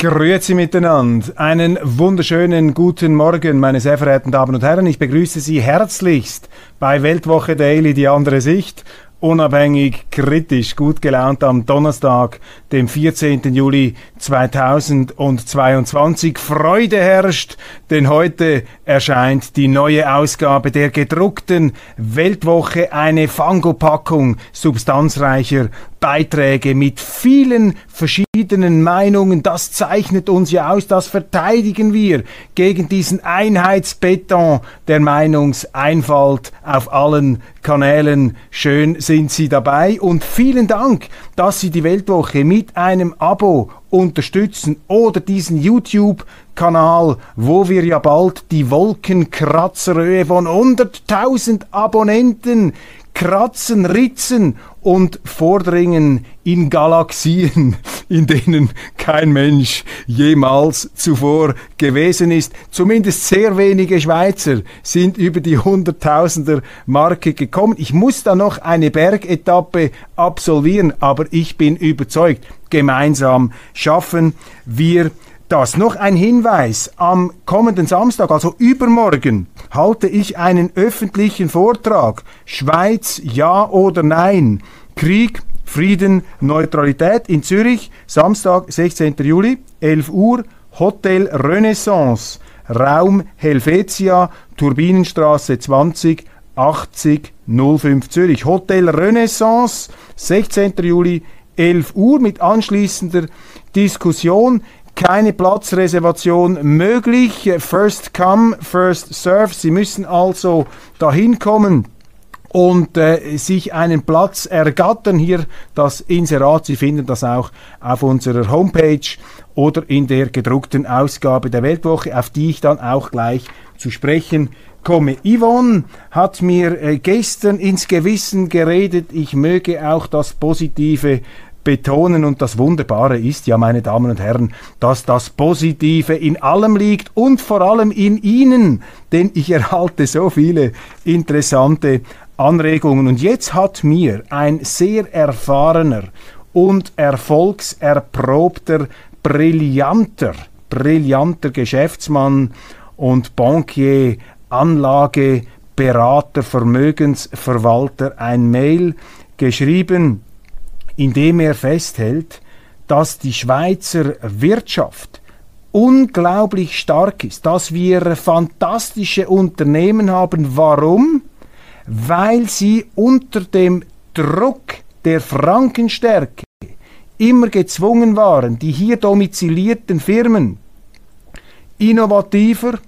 Grüezi miteinander. Einen wunderschönen guten Morgen, meine sehr verehrten Damen und Herren. Ich begrüße Sie herzlichst bei Weltwoche Daily, die andere Sicht. Unabhängig, kritisch, gut gelaunt am Donnerstag, dem 14. Juli 2022. Freude herrscht, denn heute erscheint die neue Ausgabe der gedruckten Weltwoche, eine Fangopackung substanzreicher Beiträge mit vielen verschiedenen Meinungen. Das zeichnet uns ja aus, das verteidigen wir gegen diesen Einheitsbeton der Meinungseinfalt auf allen Kanälen. Schön sind Sie dabei und vielen Dank, dass Sie die Weltwoche mit einem Abo unterstützen oder diesen YouTube-Kanal, wo wir ja bald die Wolkenkratzerhöhe von 100.000 Abonnenten kratzen, ritzen und vordringen in Galaxien, in denen kein Mensch jemals zuvor gewesen ist. Zumindest sehr wenige Schweizer sind über die Hunderttausender Marke gekommen. Ich muss da noch eine Bergetappe absolvieren, aber ich bin überzeugt, gemeinsam schaffen wir das. Noch ein Hinweis. Am kommenden Samstag, also übermorgen, halte ich einen öffentlichen Vortrag. Schweiz, ja oder nein? Krieg, Frieden, Neutralität in Zürich, Samstag, 16. Juli, 11 Uhr, Hotel Renaissance, Raum Helvetia, Turbinenstraße 20, 80 05 Zürich. Hotel Renaissance, 16. Juli, 11 Uhr mit anschließender Diskussion keine Platzreservation möglich. First come, first serve. Sie müssen also dahin kommen und äh, sich einen Platz ergattern. Hier das Inserat, Sie finden das auch auf unserer Homepage oder in der gedruckten Ausgabe der Weltwoche, auf die ich dann auch gleich zu sprechen komme. Yvonne hat mir äh, gestern ins Gewissen geredet, ich möge auch das Positive betonen. Und das Wunderbare ist ja, meine Damen und Herren, dass das Positive in allem liegt und vor allem in Ihnen, denn ich erhalte so viele interessante Anregungen. Und jetzt hat mir ein sehr erfahrener und erfolgserprobter, brillanter, brillanter Geschäftsmann und Bankier, Anlageberater, Vermögensverwalter ein Mail geschrieben, indem er festhält, dass die Schweizer Wirtschaft unglaublich stark ist, dass wir fantastische Unternehmen haben. Warum? Weil sie unter dem Druck der Frankenstärke immer gezwungen waren, die hier domizilierten Firmen innovativer,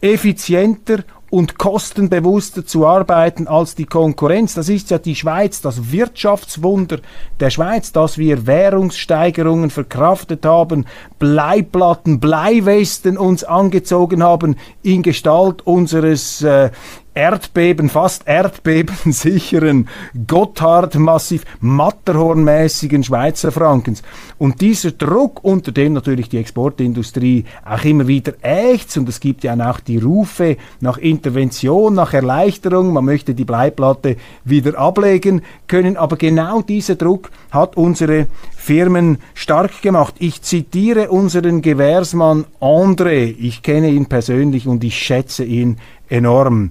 effizienter und kostenbewusster zu arbeiten als die Konkurrenz. Das ist ja die Schweiz, das Wirtschaftswunder der Schweiz, dass wir Währungssteigerungen verkraftet haben, Bleiplatten, Bleiwesten uns angezogen haben in Gestalt unseres äh, Erdbeben, fast Erdbeben sicheren Gotthard-massiv Matterhornmäßigen Schweizer Frankens. Und dieser Druck, unter dem natürlich die Exportindustrie auch immer wieder ächzt, und es gibt ja auch die Rufe nach Intervention, nach Erleichterung, man möchte die Bleiplatte wieder ablegen können, aber genau dieser Druck hat unsere Firmen stark gemacht. Ich zitiere unseren Gewährsmann André, ich kenne ihn persönlich und ich schätze ihn enorm.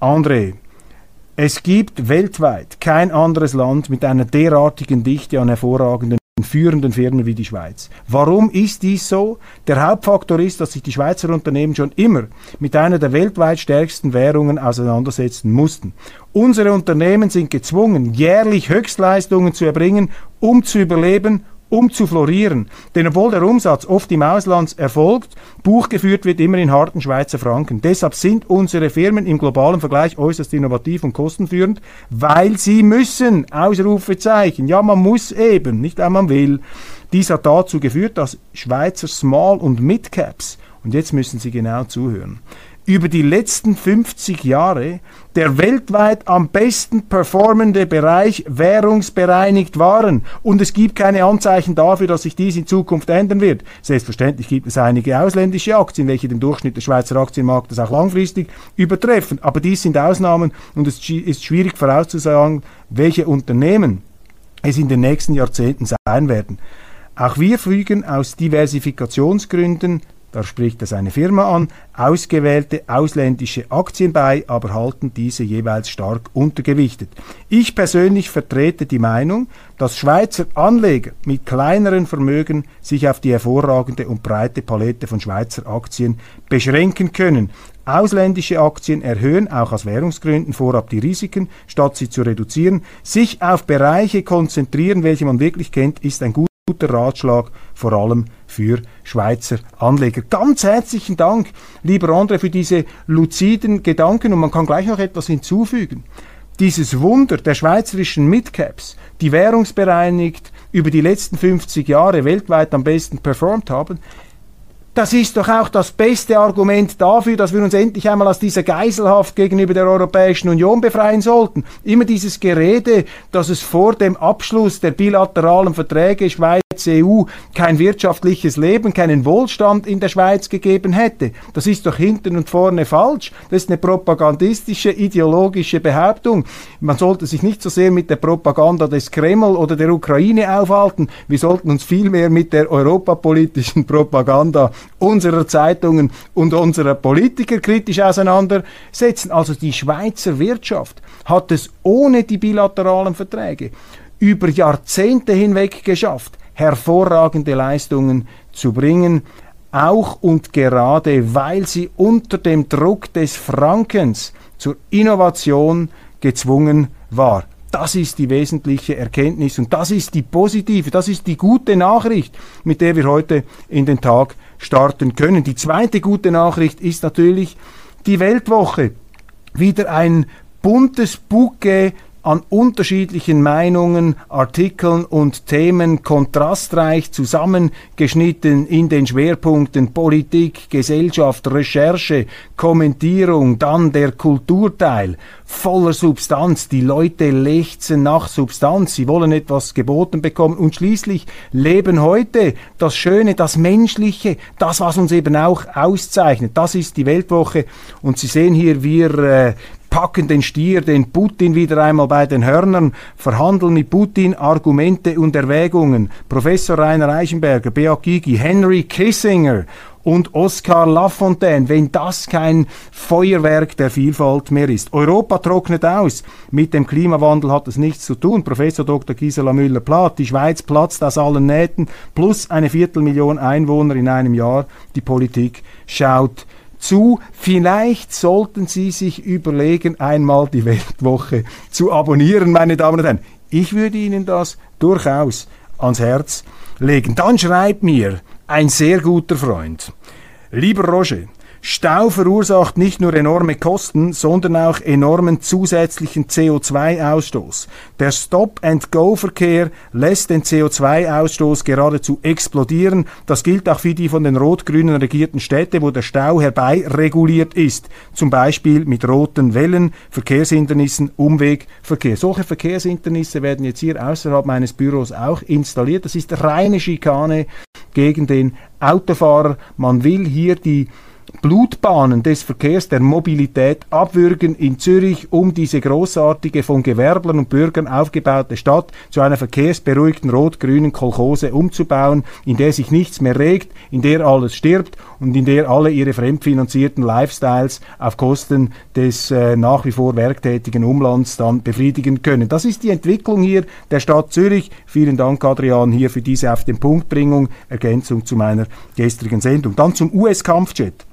André, es gibt weltweit kein anderes Land mit einer derartigen Dichte an hervorragenden führenden Firmen wie die Schweiz. Warum ist dies so? Der Hauptfaktor ist, dass sich die Schweizer Unternehmen schon immer mit einer der weltweit stärksten Währungen auseinandersetzen mussten. Unsere Unternehmen sind gezwungen, jährlich Höchstleistungen zu erbringen, um zu überleben um zu florieren. Denn obwohl der Umsatz oft im Ausland erfolgt, Buch geführt wird immer in harten Schweizer Franken. Deshalb sind unsere Firmen im globalen Vergleich äußerst innovativ und kostenführend, weil sie müssen. Ausrufezeichen. Ja, man muss eben, nicht weil man will. Dies hat dazu geführt, dass Schweizer Small- und Mid-Caps, und jetzt müssen Sie genau zuhören, über die letzten 50 Jahre der weltweit am besten performende Bereich währungsbereinigt waren. Und es gibt keine Anzeichen dafür, dass sich dies in Zukunft ändern wird. Selbstverständlich gibt es einige ausländische Aktien, welche den Durchschnitt des Schweizer Aktienmarktes auch langfristig übertreffen. Aber dies sind Ausnahmen und es ist schwierig vorauszusagen, welche Unternehmen es in den nächsten Jahrzehnten sein werden. Auch wir fügen aus Diversifikationsgründen da spricht es eine Firma an, ausgewählte ausländische Aktien bei, aber halten diese jeweils stark untergewichtet. Ich persönlich vertrete die Meinung, dass Schweizer Anleger mit kleineren Vermögen sich auf die hervorragende und breite Palette von Schweizer Aktien beschränken können. Ausländische Aktien erhöhen auch aus Währungsgründen vorab die Risiken, statt sie zu reduzieren. Sich auf Bereiche konzentrieren, welche man wirklich kennt, ist ein guter Ratschlag, vor allem für Schweizer Anleger. Ganz herzlichen Dank, lieber André, für diese luziden Gedanken und man kann gleich noch etwas hinzufügen. Dieses Wunder der schweizerischen Midcaps, die währungsbereinigt über die letzten 50 Jahre weltweit am besten performt haben, das ist doch auch das beste Argument dafür, dass wir uns endlich einmal aus dieser Geiselhaft gegenüber der Europäischen Union befreien sollten. Immer dieses Gerede, dass es vor dem Abschluss der bilateralen Verträge Schweiz EU kein wirtschaftliches Leben, keinen Wohlstand in der Schweiz gegeben hätte. Das ist doch hinten und vorne falsch. Das ist eine propagandistische, ideologische Behauptung. Man sollte sich nicht so sehr mit der Propaganda des Kreml oder der Ukraine aufhalten. Wir sollten uns vielmehr mit der europapolitischen Propaganda unserer Zeitungen und unserer Politiker kritisch auseinandersetzen. Also die Schweizer Wirtschaft hat es ohne die bilateralen Verträge über Jahrzehnte hinweg geschafft, hervorragende Leistungen zu bringen, auch und gerade weil sie unter dem Druck des Frankens zur Innovation gezwungen war. Das ist die wesentliche Erkenntnis und das ist die positive, das ist die gute Nachricht, mit der wir heute in den Tag starten können. Die zweite gute Nachricht ist natürlich die Weltwoche. Wieder ein buntes Bouquet an unterschiedlichen Meinungen, Artikeln und Themen kontrastreich zusammengeschnitten in den Schwerpunkten Politik, Gesellschaft, Recherche, Kommentierung, dann der Kulturteil, voller Substanz. Die Leute lechzen nach Substanz, sie wollen etwas geboten bekommen und schließlich leben heute das Schöne, das Menschliche, das, was uns eben auch auszeichnet. Das ist die Weltwoche und Sie sehen hier, wir äh, packen den Stier, den Putin wieder einmal bei den Hörnern, verhandeln mit Putin Argumente und Erwägungen. Professor Rainer Eichenberger, Beat Gigi, Henry Kissinger und Oskar Lafontaine, wenn das kein Feuerwerk der Vielfalt mehr ist. Europa trocknet aus. Mit dem Klimawandel hat es nichts zu tun. Professor Dr. Gisela Müller-Plath, die Schweiz platzt aus allen Nähten, plus eine Viertelmillion Einwohner in einem Jahr. Die Politik schaut zu. Vielleicht sollten Sie sich überlegen, einmal die Weltwoche zu abonnieren, meine Damen und Herren. Ich würde Ihnen das durchaus ans Herz legen. Dann schreibt mir ein sehr guter Freund. Lieber Roger, Stau verursacht nicht nur enorme Kosten, sondern auch enormen zusätzlichen CO2-Ausstoß. Der Stop-and-Go-Verkehr lässt den CO2-Ausstoß geradezu explodieren. Das gilt auch für die von den rot-grünen regierten Städte, wo der Stau herbeireguliert ist. Zum Beispiel mit roten Wellen, Verkehrshindernissen, Umwegverkehr. Solche Verkehrshindernisse werden jetzt hier außerhalb meines Büros auch installiert. Das ist reine Schikane gegen den Autofahrer. Man will hier die Blutbahnen des Verkehrs, der Mobilität abwürgen in Zürich, um diese großartige, von Gewerblern und Bürgern aufgebaute Stadt zu einer verkehrsberuhigten rot-grünen Kolchose umzubauen, in der sich nichts mehr regt, in der alles stirbt und in der alle ihre fremdfinanzierten Lifestyles auf Kosten des äh, nach wie vor werktätigen Umlands dann befriedigen können. Das ist die Entwicklung hier der Stadt Zürich. Vielen Dank, Adrian, hier für diese auf den Punktbringung, Ergänzung zu meiner gestrigen Sendung. Dann zum US-Kampfjet.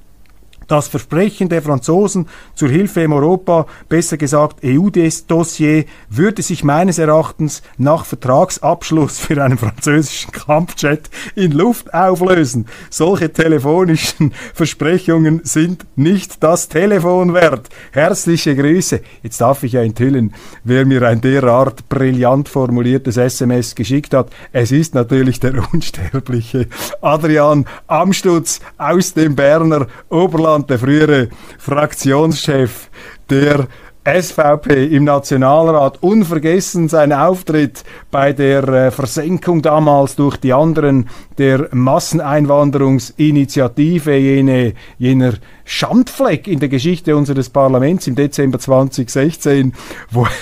Das Versprechen der Franzosen zur Hilfe im Europa, besser gesagt EU-Dossier, würde sich meines Erachtens nach Vertragsabschluss für einen französischen Kampfjet in Luft auflösen. Solche telefonischen Versprechungen sind nicht das Telefon wert. Herzliche Grüße. Jetzt darf ich ja enthüllen, wer mir ein derart brillant formuliertes SMS geschickt hat. Es ist natürlich der unsterbliche Adrian Amstutz aus dem Berner Oberland Wieland, der frühere Fraktionschef der SVP im Nationalrat, unvergessen sein Auftritt bei der äh, Versenkung damals durch die anderen der Masseneinwanderungsinitiative, jene, jener Schandfleck in der Geschichte unseres Parlaments im Dezember 2016, wo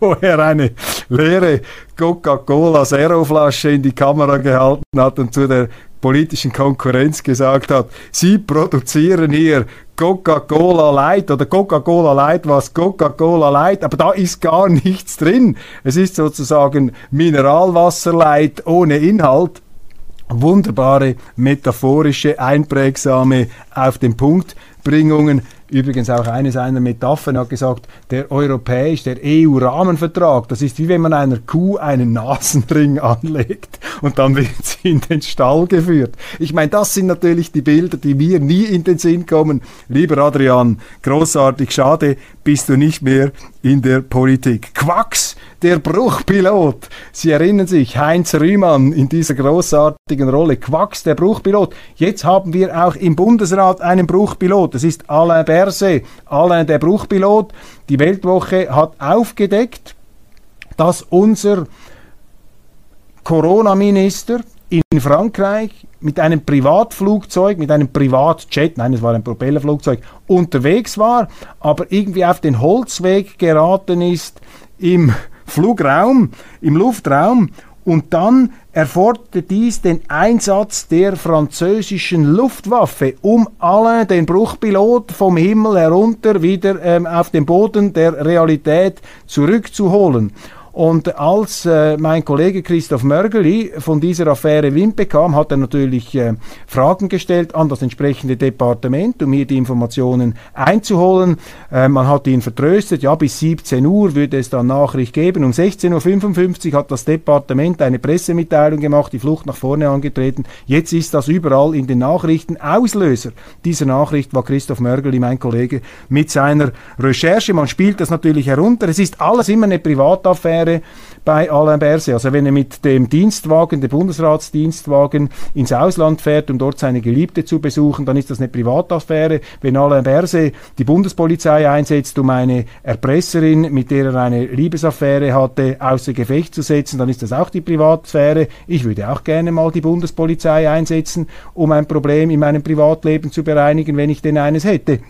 wo er eine leere Coca-Cola Zero Flasche in die Kamera gehalten hat und zu der politischen Konkurrenz gesagt hat, sie produzieren hier Coca-Cola Light oder Coca-Cola Light was Coca-Cola Light, aber da ist gar nichts drin. Es ist sozusagen Mineralwasser Light ohne Inhalt. Wunderbare, metaphorische, einprägsame, auf den Punkt Bringungen Übrigens auch eine seiner Metaphern hat gesagt, der europäische, der EU-Rahmenvertrag, das ist wie wenn man einer Kuh einen Nasenring anlegt und dann wird sie in den Stall geführt. Ich meine, das sind natürlich die Bilder, die mir nie in den Sinn kommen. Lieber Adrian, großartig, schade, bist du nicht mehr in der Politik. Quacks, der Bruchpilot. Sie erinnern sich, Heinz Rühmann in dieser großartigen Rolle. Quacks, der Bruchpilot. Jetzt haben wir auch im Bundesrat einen Bruchpilot. Das ist Alain Alain der Bruchpilot. Die Weltwoche hat aufgedeckt, dass unser Corona-Minister in Frankreich mit einem Privatflugzeug, mit einem Privatjet, nein, es war ein Propellerflugzeug, unterwegs war, aber irgendwie auf den Holzweg geraten ist im Flugraum, im Luftraum und dann erforderte dies den Einsatz der französischen Luftwaffe, um Alain, den Bruchpilot, vom Himmel herunter wieder ähm, auf den Boden der Realität zurückzuholen. Und als äh, mein Kollege Christoph Mörgeli von dieser Affäre Wind bekam, hat er natürlich äh, Fragen gestellt an das entsprechende Departement, um hier die Informationen einzuholen. Äh, man hat ihn vertröstet, ja, bis 17 Uhr würde es dann Nachricht geben. Um 16.55 Uhr hat das Departement eine Pressemitteilung gemacht, die Flucht nach vorne angetreten. Jetzt ist das überall in den Nachrichten. Auslöser dieser Nachricht war Christoph Mörgeli, mein Kollege, mit seiner Recherche. Man spielt das natürlich herunter. Es ist alles immer eine Privataffäre wäre bei Alain Berset. Also wenn er mit dem Dienstwagen, dem Bundesratsdienstwagen ins Ausland fährt, um dort seine Geliebte zu besuchen, dann ist das eine Privataffäre. Wenn Alain Berset die Bundespolizei einsetzt, um eine Erpresserin, mit der er eine Liebesaffäre hatte, außer Gefecht zu setzen, dann ist das auch die Privatsphäre. Ich würde auch gerne mal die Bundespolizei einsetzen, um ein Problem in meinem Privatleben zu bereinigen, wenn ich denn eines hätte.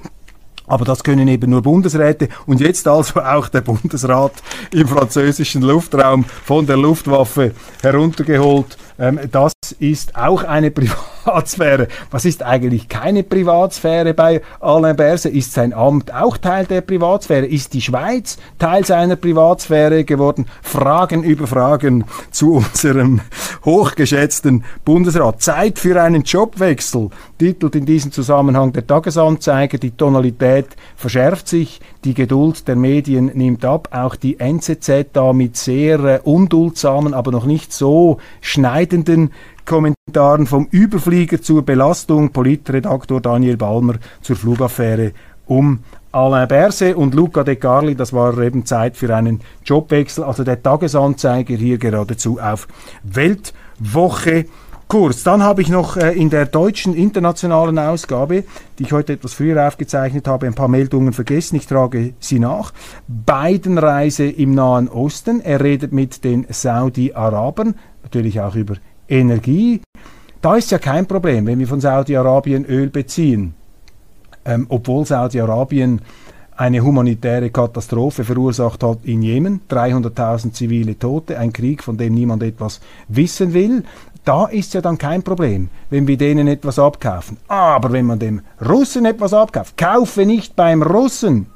Aber das können eben nur Bundesräte und jetzt also auch der Bundesrat im französischen Luftraum von der Luftwaffe heruntergeholt. Ähm, das ist auch eine Privatsphäre. Was ist eigentlich keine Privatsphäre bei Alain Berset? Ist sein Amt auch Teil der Privatsphäre? Ist die Schweiz Teil seiner Privatsphäre geworden? Fragen über Fragen zu unserem hochgeschätzten Bundesrat. Zeit für einen Jobwechsel, titelt in diesem Zusammenhang der Tagesanzeiger. Die Tonalität verschärft sich, die Geduld der Medien nimmt ab. Auch die NZZ da mit sehr äh, unduldsamen, aber noch nicht so schneidenden Kommentaren vom Überflieger zur Belastung, Politredaktor Daniel Balmer zur Flugaffäre um Alain Berset und Luca De Carli, das war eben Zeit für einen Jobwechsel. Also der Tagesanzeiger hier geradezu auf Weltwoche Kurs. Dann habe ich noch äh, in der deutschen internationalen Ausgabe, die ich heute etwas früher aufgezeichnet habe, ein paar Meldungen vergessen. Ich trage sie nach. Biden-Reise im Nahen Osten. Er redet mit den Saudi-Arabern, natürlich auch über Energie. Da ist ja kein Problem, wenn wir von Saudi-Arabien Öl beziehen. Ähm, obwohl Saudi-Arabien eine humanitäre Katastrophe verursacht hat in Jemen, 300.000 zivile Tote, ein Krieg, von dem niemand etwas wissen will. Da ist ja dann kein Problem, wenn wir denen etwas abkaufen. Aber wenn man dem Russen etwas abkauft, kaufe nicht beim Russen,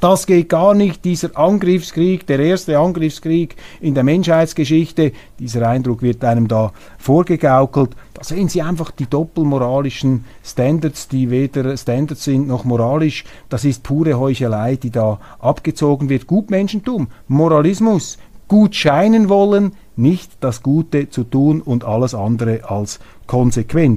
das geht gar nicht, dieser Angriffskrieg, der erste Angriffskrieg in der Menschheitsgeschichte, dieser Eindruck wird einem da vorgegaukelt. Da sehen Sie einfach die doppelmoralischen Standards, die weder Standards sind noch moralisch. Das ist pure Heuchelei, die da abgezogen wird. Gutmenschentum, Moralismus, gut scheinen wollen, nicht das Gute zu tun und alles andere als konsequent.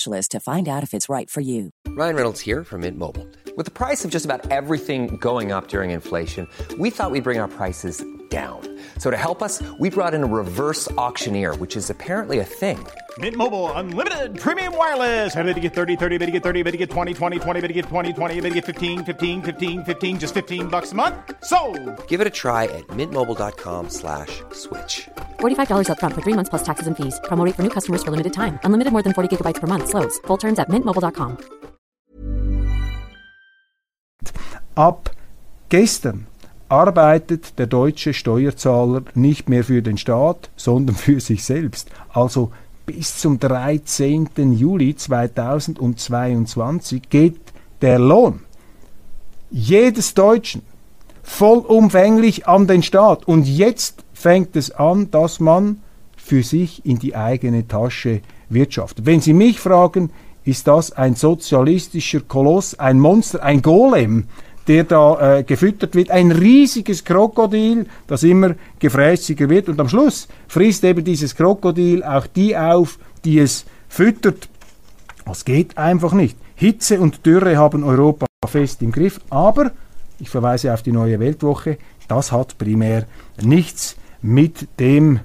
to find out if it's right for you. Ryan Reynolds here from Mint Mobile. With the price of just about everything going up during inflation, we thought we'd bring our prices down. So to help us, we brought in a reverse auctioneer, which is apparently a thing. Mint Mobile unlimited premium wireless. Ready to get 30, 30, bit to get 30, bit to get 20, 20, 20, bit to get 20, 20, bit to get 15, 15, 15, 15 just 15 bucks a month. So, Give it a try at mintmobile.com/switch. slash $45 upfront for three months plus taxes and fees. Promo rate for new customers for limited time. Unlimited more than 40 gigabytes per month. Slows. Full terms at mintmobile.com. Ab gestern arbeitet der deutsche Steuerzahler nicht mehr für den Staat, sondern für sich selbst. Also bis zum 13. Juli 2022 geht der Lohn jedes Deutschen vollumfänglich an den Staat. Und jetzt fängt es an, dass man für sich in die eigene Tasche wirtschaftet. Wenn Sie mich fragen, ist das ein sozialistischer Koloss, ein Monster, ein Golem, der da äh, gefüttert wird, ein riesiges Krokodil, das immer gefräßiger wird und am Schluss frisst eben dieses Krokodil auch die auf, die es füttert. Das geht einfach nicht. Hitze und Dürre haben Europa fest im Griff, aber ich verweise auf die neue Weltwoche, das hat primär nichts mit dem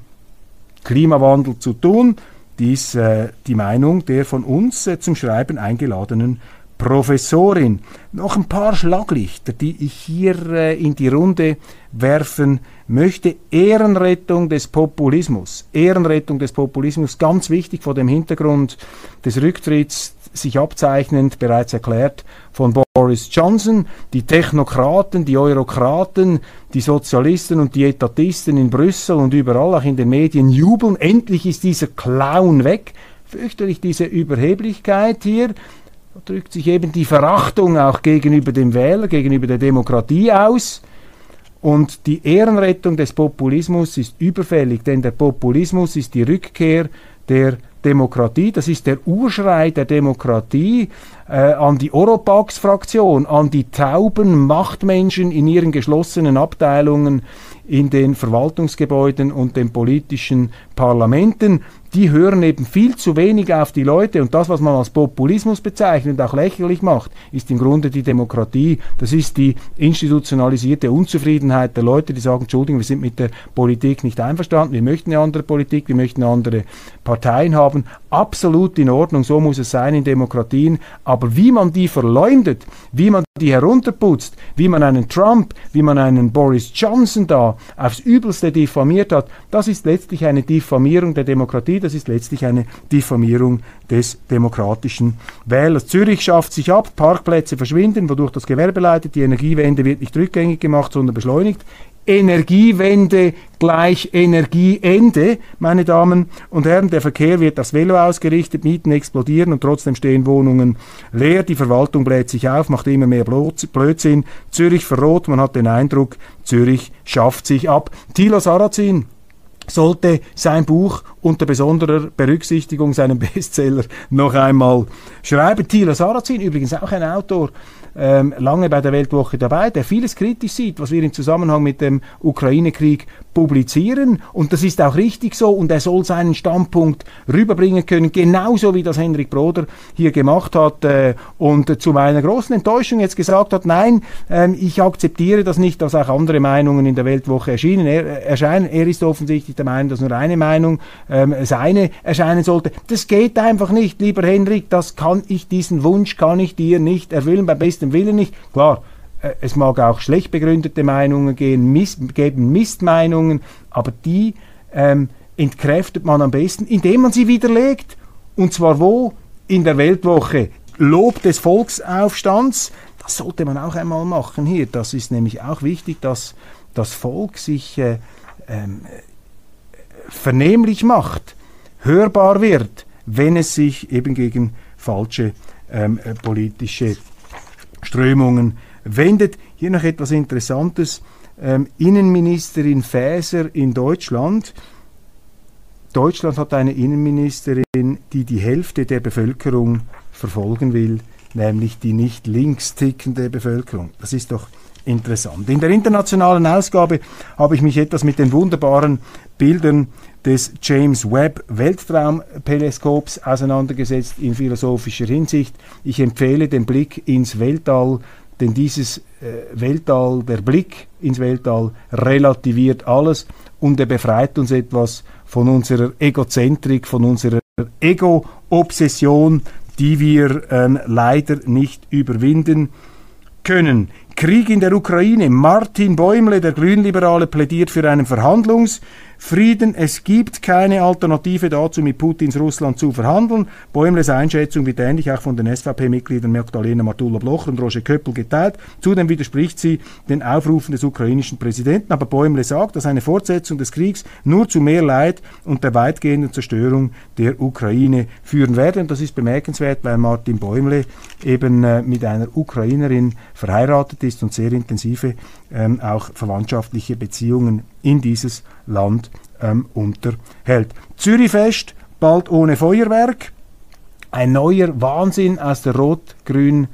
Klimawandel zu tun. Dies äh, die Meinung der von uns äh, zum Schreiben eingeladenen Professorin. Noch ein paar Schlaglichter, die ich hier äh, in die Runde werfen möchte. Ehrenrettung des Populismus. Ehrenrettung des Populismus, ganz wichtig vor dem Hintergrund des Rücktritts sich abzeichnend, bereits erklärt von Boris Johnson. Die Technokraten, die Eurokraten, die Sozialisten und die Etatisten in Brüssel und überall, auch in den Medien, jubeln. Endlich ist dieser Clown weg. Fürchterlich diese Überheblichkeit hier. Da drückt sich eben die Verachtung auch gegenüber dem Wähler, gegenüber der Demokratie aus. Und die Ehrenrettung des Populismus ist überfällig, denn der Populismus ist die Rückkehr der Demokratie, das ist der Urschrei der Demokratie äh, an die Oropax-Fraktion, an die tauben Machtmenschen in ihren geschlossenen Abteilungen in den Verwaltungsgebäuden und den politischen Parlamenten die hören eben viel zu wenig auf die Leute und das, was man als Populismus bezeichnet, auch lächerlich macht, ist im Grunde die Demokratie. Das ist die institutionalisierte Unzufriedenheit der Leute, die sagen, Entschuldigung, wir sind mit der Politik nicht einverstanden, wir möchten eine andere Politik, wir möchten andere Parteien haben. Absolut in Ordnung, so muss es sein in Demokratien. Aber wie man die verleumdet, wie man die herunterputzt, wie man einen Trump, wie man einen Boris Johnson da aufs Übelste diffamiert hat, das ist letztlich eine Diffamierung der Demokratie das ist letztlich eine Diffamierung des demokratischen Wählers. Zürich schafft sich ab, Parkplätze verschwinden, wodurch das Gewerbe leidet, die Energiewende wird nicht rückgängig gemacht, sondern beschleunigt. Energiewende gleich Energieende, meine Damen und Herren. Der Verkehr wird aufs Velo ausgerichtet, Mieten explodieren und trotzdem stehen Wohnungen leer. Die Verwaltung bläht sich auf, macht immer mehr Blödsinn. Zürich verrot, man hat den Eindruck, Zürich schafft sich ab. Thilo Sarrazin, sollte sein Buch unter besonderer Berücksichtigung seinen Bestseller noch einmal schreiben. Thilo Sarrazin, übrigens auch ein Autor, ähm, lange bei der Weltwoche dabei, der vieles kritisch sieht, was wir im Zusammenhang mit dem Ukraine-Krieg publizieren. Und das ist auch richtig so. Und er soll seinen Standpunkt rüberbringen können, genauso wie das Henrik Broder hier gemacht hat äh, und zu meiner großen Enttäuschung jetzt gesagt hat, nein, äh, ich akzeptiere das nicht, dass auch andere Meinungen in der Weltwoche erschienen, er, erscheinen. Er ist offensichtlich der Meinung, dass nur eine Meinung ähm, seine erscheinen sollte. Das geht einfach nicht, lieber Henrik. Das kann ich, diesen Wunsch kann ich dir nicht erfüllen, beim besten Willen nicht. Klar, äh, es mag auch schlecht begründete Meinungen gehen, Mist, geben Mistmeinungen, aber die ähm, entkräftet man am besten, indem man sie widerlegt. Und zwar wo? In der Weltwoche. Lob des Volksaufstands, das sollte man auch einmal machen hier. Das ist nämlich auch wichtig, dass das Volk sich äh, ähm, vernehmlich macht, hörbar wird, wenn es sich eben gegen falsche ähm, äh, politische Strömungen wendet. Hier noch etwas Interessantes. Ähm, Innenministerin Faeser in Deutschland. Deutschland hat eine Innenministerin, die die Hälfte der Bevölkerung verfolgen will, nämlich die nicht links tickende Bevölkerung. Das ist doch interessant. In der internationalen Ausgabe habe ich mich etwas mit den wunderbaren Bildern des James Webb Weltraumteleskops auseinandergesetzt in philosophischer Hinsicht. Ich empfehle den Blick ins Weltall denn dieses äh, Weltall, der Blick ins Weltall relativiert alles und er befreit uns etwas von unserer Egozentrik, von unserer Ego-Obsession, die wir äh, leider nicht überwinden können. Krieg in der Ukraine. Martin Bäumle, der Grünliberale, plädiert für einen Verhandlungs- Frieden, es gibt keine Alternative dazu, mit Putins Russland zu verhandeln. Bäumles Einschätzung wird ähnlich auch von den SVP-Mitgliedern Magdalena Matula-Bloch und Roger Köppel geteilt. Zudem widerspricht sie den Aufrufen des ukrainischen Präsidenten, aber Bäumle sagt, dass eine Fortsetzung des Kriegs nur zu mehr Leid und der weitgehenden Zerstörung der Ukraine führen werde. Und das ist bemerkenswert, weil Martin Bäumle eben äh, mit einer Ukrainerin verheiratet ist und sehr intensive ähm, auch verwandtschaftliche Beziehungen in dieses Land ähm, unterhält. Zürichfest, bald ohne Feuerwerk. Ein neuer Wahnsinn aus der rot-grün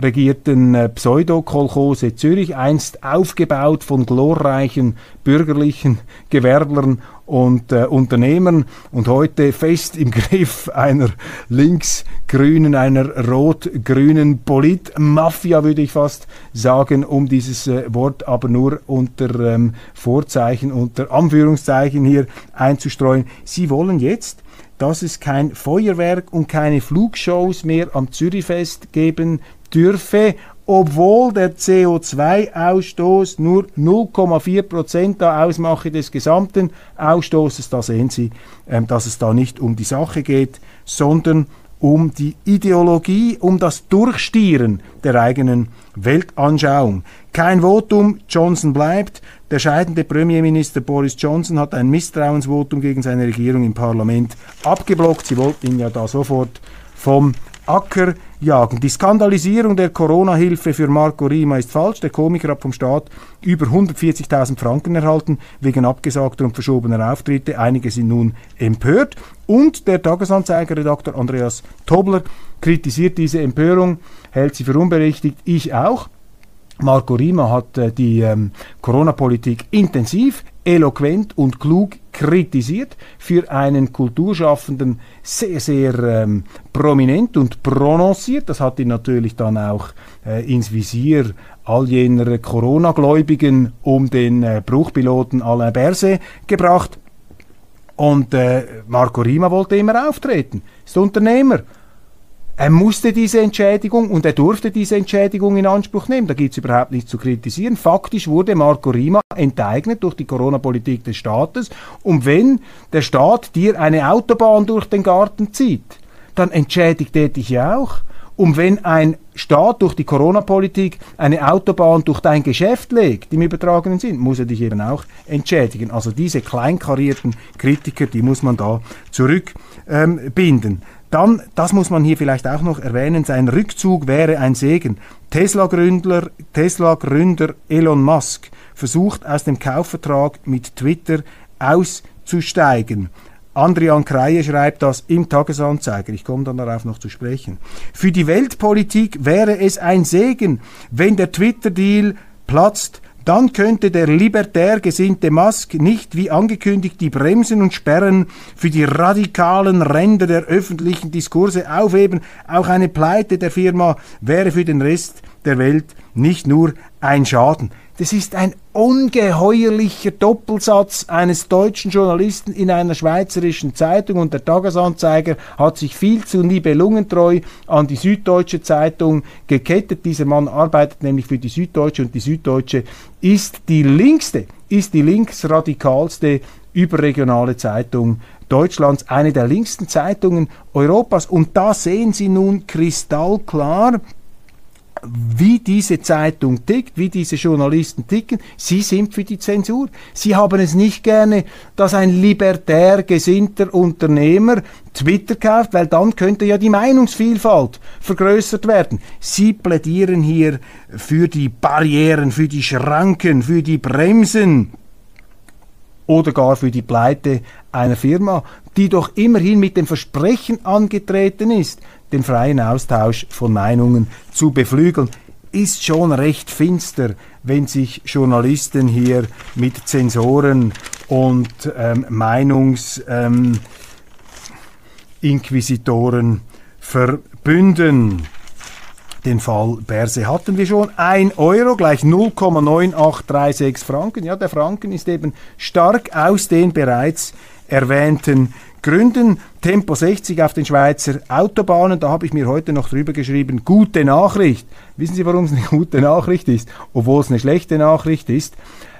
regierten äh, Pseudokolchose Zürich, einst aufgebaut von glorreichen bürgerlichen Gewerblern und äh, Unternehmern und heute fest im Griff einer links-grünen, einer rot-grünen Politmafia, würde ich fast sagen, um dieses äh, Wort aber nur unter ähm, Vorzeichen, unter Anführungszeichen hier einzustreuen. Sie wollen jetzt dass es kein Feuerwerk und keine Flugshows mehr am Zürichfest geben dürfe, obwohl der CO2-Ausstoß nur 0,4 Prozent da ausmache des gesamten Ausstoßes. Da sehen Sie, ähm, dass es da nicht um die Sache geht, sondern um die Ideologie, um das Durchstieren der eigenen Weltanschauung. Kein Votum, Johnson bleibt. Der scheidende Premierminister Boris Johnson hat ein Misstrauensvotum gegen seine Regierung im Parlament abgeblockt. Sie wollten ihn ja da sofort vom Acker jagen. Die Skandalisierung der Corona-Hilfe für Marco Rima ist falsch. Der Komiker hat vom Staat über 140.000 Franken erhalten wegen abgesagter und verschobener Auftritte. Einige sind nun empört. Und der Tagesanzeiger-Redakteur Andreas Tobler kritisiert diese Empörung, hält sie für unberechtigt. Ich auch. Marco Rima hat äh, die ähm, Corona-Politik intensiv, eloquent und klug kritisiert, für einen Kulturschaffenden sehr, sehr ähm, prominent und prononciert. Das hat ihn natürlich dann auch äh, ins Visier all jener Corona-Gläubigen um den äh, Bruchpiloten Alain Berset gebracht. Und äh, Marco Rima wollte immer auftreten, ist Unternehmer er musste diese Entschädigung und er durfte diese Entschädigung in Anspruch nehmen. Da gibt es überhaupt nichts zu kritisieren. Faktisch wurde Marco Rima enteignet durch die Corona-Politik des Staates. Und wenn der Staat dir eine Autobahn durch den Garten zieht, dann entschädigt er dich ja auch. Und wenn ein Staat durch die Corona-Politik eine Autobahn durch dein Geschäft legt, im übertragenen Sinn, muss er dich eben auch entschädigen. Also diese kleinkarierten Kritiker, die muss man da zurückbinden. Ähm, dann, das muss man hier vielleicht auch noch erwähnen, sein Rückzug wäre ein Segen. Tesla-Gründer Tesla -Gründer Elon Musk versucht aus dem Kaufvertrag mit Twitter auszusteigen. Andrian Kreie schreibt das im Tagesanzeiger. Ich komme dann darauf noch zu sprechen. Für die Weltpolitik wäre es ein Segen, wenn der Twitter-Deal platzt. Dann könnte der libertär gesinnte Musk nicht wie angekündigt die Bremsen und Sperren für die radikalen Ränder der öffentlichen Diskurse aufheben. Auch eine Pleite der Firma wäre für den Rest der Welt nicht nur ein Schaden. Das ist ein ungeheuerlicher Doppelsatz eines deutschen Journalisten in einer schweizerischen Zeitung und der Tagesanzeiger hat sich viel zu nibelungentreu an die Süddeutsche Zeitung gekettet. Dieser Mann arbeitet nämlich für die Süddeutsche und die Süddeutsche ist die linkste, ist die linksradikalste überregionale Zeitung Deutschlands, eine der linksten Zeitungen Europas. Und da sehen Sie nun kristallklar, wie diese Zeitung tickt, wie diese Journalisten ticken. Sie sind für die Zensur. Sie haben es nicht gerne, dass ein libertär gesinnter Unternehmer Twitter kauft, weil dann könnte ja die Meinungsvielfalt vergrößert werden. Sie plädieren hier für die Barrieren, für die Schranken, für die Bremsen oder gar für die Pleite einer Firma, die doch immerhin mit dem Versprechen angetreten ist, den freien Austausch von Meinungen zu beflügeln, ist schon recht finster, wenn sich Journalisten hier mit Zensoren und ähm, Meinungsinquisitoren ähm, verbünden. Den Fall Berse hatten wir schon. 1 Euro gleich 0,9836 Franken. Ja, der Franken ist eben stark aus den bereits erwähnten Gründen. Tempo 60 auf den Schweizer Autobahnen, da habe ich mir heute noch drüber geschrieben, gute Nachricht. Wissen Sie, warum es eine gute Nachricht ist, obwohl es eine schlechte Nachricht ist?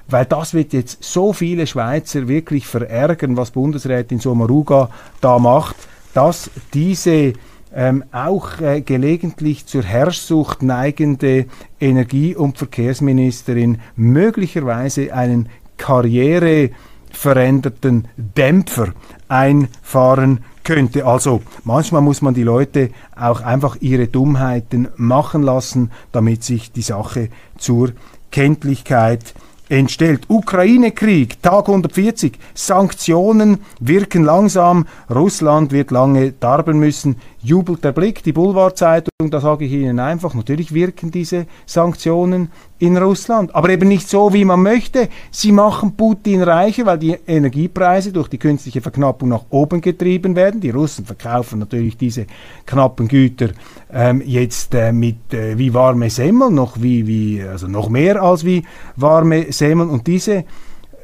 Weil das wird jetzt so viele Schweizer wirklich verärgern, was Bundesrätin Sommaruga da macht, dass diese ähm, auch äh, gelegentlich zur Herrschsucht neigende Energie- und Verkehrsministerin möglicherweise einen Karriere veränderten Dämpfer einfahren könnte. Also manchmal muss man die Leute auch einfach ihre Dummheiten machen lassen, damit sich die Sache zur Kenntlichkeit entstellt. Ukraine-Krieg, Tag 140, Sanktionen wirken langsam, Russland wird lange darben müssen, jubelt der Blick, die Boulevardzeitung, da sage ich Ihnen einfach, natürlich wirken diese Sanktionen in Russland, aber eben nicht so, wie man möchte. Sie machen Putin reicher, weil die Energiepreise durch die künstliche Verknappung nach oben getrieben werden. Die Russen verkaufen natürlich diese knappen Güter ähm, jetzt äh, mit äh, wie warme Semmeln, noch wie, wie, also noch mehr als wie warme Semmeln und diese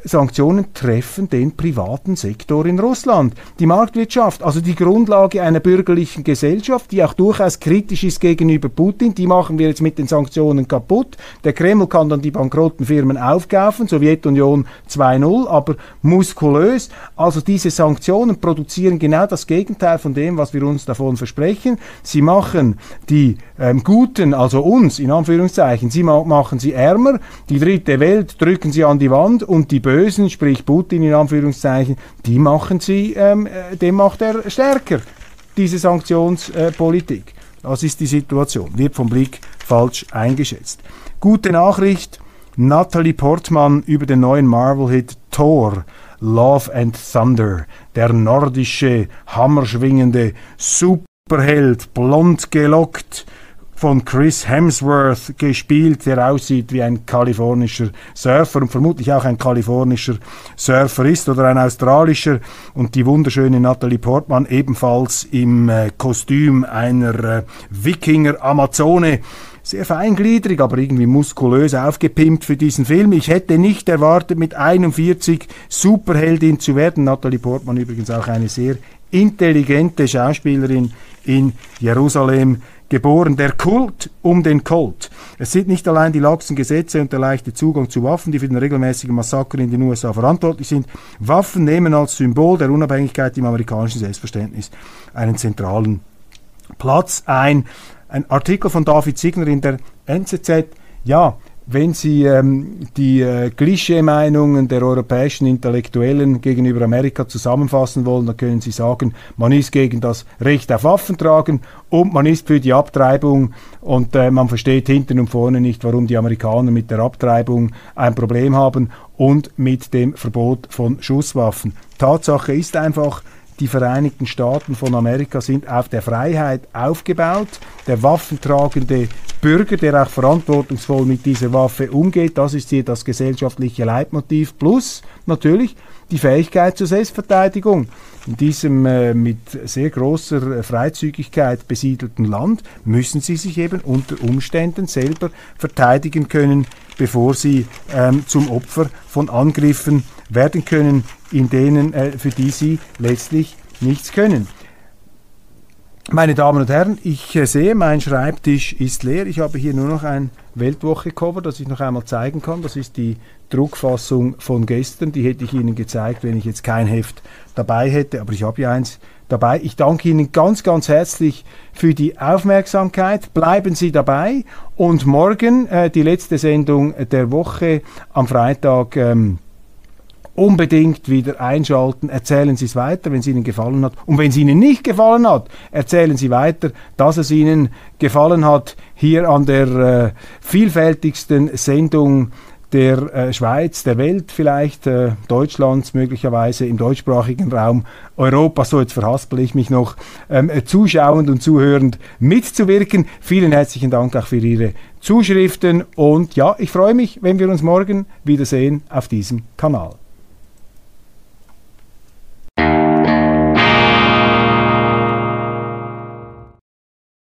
Sanktionen treffen den privaten Sektor in Russland. Die Marktwirtschaft, also die Grundlage einer bürgerlichen Gesellschaft, die auch durchaus kritisch ist gegenüber Putin, die machen wir jetzt mit den Sanktionen kaputt. Der Kreml kann dann die bankrotten Firmen aufkaufen, Sowjetunion 2.0, aber muskulös. Also diese Sanktionen produzieren genau das Gegenteil von dem, was wir uns davon versprechen. Sie machen die ähm, Guten, also uns in Anführungszeichen, sie ma machen sie ärmer, die dritte Welt drücken sie an die Wand und die Bösen Bösen, sprich Putin in Anführungszeichen, die machen sie, ähm, äh, dem macht er stärker, diese Sanktionspolitik. Das ist die Situation, wird vom Blick falsch eingeschätzt. Gute Nachricht, Natalie Portman über den neuen Marvel-Hit Thor. Love and Thunder, der nordische, hammerschwingende Superheld, blond gelockt, von Chris Hemsworth gespielt, der aussieht wie ein kalifornischer Surfer und vermutlich auch ein kalifornischer Surfer ist oder ein australischer und die wunderschöne Natalie Portman ebenfalls im äh, Kostüm einer äh, Wikinger-Amazone sehr feingliedrig, aber irgendwie muskulös aufgepimpt für diesen Film. Ich hätte nicht erwartet, mit 41 Superheldin zu werden. Natalie Portman übrigens auch eine sehr intelligente Schauspielerin in Jerusalem geboren. Der Kult um den Colt. Es sind nicht allein die laxen Gesetze und der leichte Zugang zu Waffen, die für den regelmäßigen Massaker in den USA verantwortlich sind. Waffen nehmen als Symbol der Unabhängigkeit im amerikanischen Selbstverständnis einen zentralen Platz ein. Ein Artikel von David Signer in der NZZ. Ja, wenn Sie ähm, die äh, Klischee-Meinungen der europäischen Intellektuellen gegenüber Amerika zusammenfassen wollen, dann können Sie sagen, man ist gegen das Recht auf Waffentragen und man ist für die Abtreibung und äh, man versteht hinten und vorne nicht, warum die Amerikaner mit der Abtreibung ein Problem haben und mit dem Verbot von Schusswaffen. Tatsache ist einfach, die Vereinigten Staaten von Amerika sind auf der Freiheit aufgebaut. Der waffentragende Bürger, der auch verantwortungsvoll mit dieser Waffe umgeht, das ist hier das gesellschaftliche Leitmotiv. Plus natürlich die Fähigkeit zur Selbstverteidigung. In diesem äh, mit sehr großer Freizügigkeit besiedelten Land müssen sie sich eben unter Umständen selber verteidigen können, bevor sie ähm, zum Opfer von Angriffen werden können, in denen, äh, für die sie letztlich nichts können. Meine Damen und Herren, ich äh, sehe, mein Schreibtisch ist leer. Ich habe hier nur noch ein Weltwoche-Cover, das ich noch einmal zeigen kann. Das ist die Druckfassung von gestern. Die hätte ich Ihnen gezeigt, wenn ich jetzt kein Heft dabei hätte. Aber ich habe ja eins dabei. Ich danke Ihnen ganz, ganz herzlich für die Aufmerksamkeit. Bleiben Sie dabei. Und morgen äh, die letzte Sendung der Woche am Freitag. Ähm, unbedingt wieder einschalten, erzählen Sie es weiter, wenn es Ihnen gefallen hat. Und wenn es Ihnen nicht gefallen hat, erzählen Sie weiter, dass es Ihnen gefallen hat, hier an der äh, vielfältigsten Sendung der äh, Schweiz, der Welt vielleicht, äh, Deutschlands möglicherweise im deutschsprachigen Raum, Europa, so jetzt verhaspel ich mich noch, ähm, zuschauend und zuhörend mitzuwirken. Vielen herzlichen Dank auch für Ihre Zuschriften und ja, ich freue mich, wenn wir uns morgen wiedersehen auf diesem Kanal.